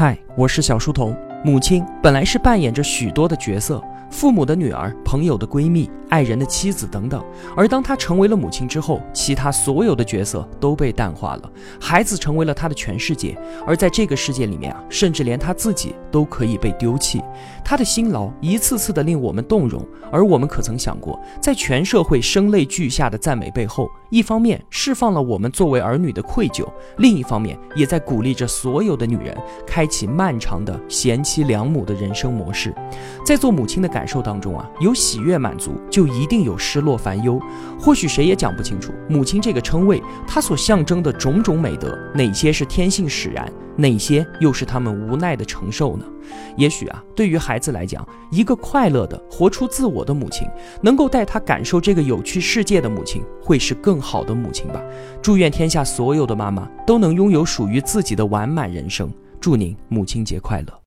嗨，我是小书童。母亲本来是扮演着许多的角色。父母的女儿、朋友的闺蜜、爱人的妻子等等，而当她成为了母亲之后，其他所有的角色都被淡化了，孩子成为了她的全世界。而在这个世界里面啊，甚至连她自己都可以被丢弃。她的辛劳一次次的令我们动容，而我们可曾想过，在全社会声泪俱下的赞美背后，一方面释放了我们作为儿女的愧疚，另一方面也在鼓励着所有的女人开启漫长的贤妻良母的人生模式。在做母亲的感。感受当中啊，有喜悦满足，就一定有失落烦忧。或许谁也讲不清楚，母亲这个称谓，它所象征的种种美德，哪些是天性使然，哪些又是他们无奈的承受呢？也许啊，对于孩子来讲，一个快乐的、活出自我的母亲，能够带他感受这个有趣世界的母亲，会是更好的母亲吧。祝愿天下所有的妈妈都能拥有属于自己的完满人生。祝您母亲节快乐。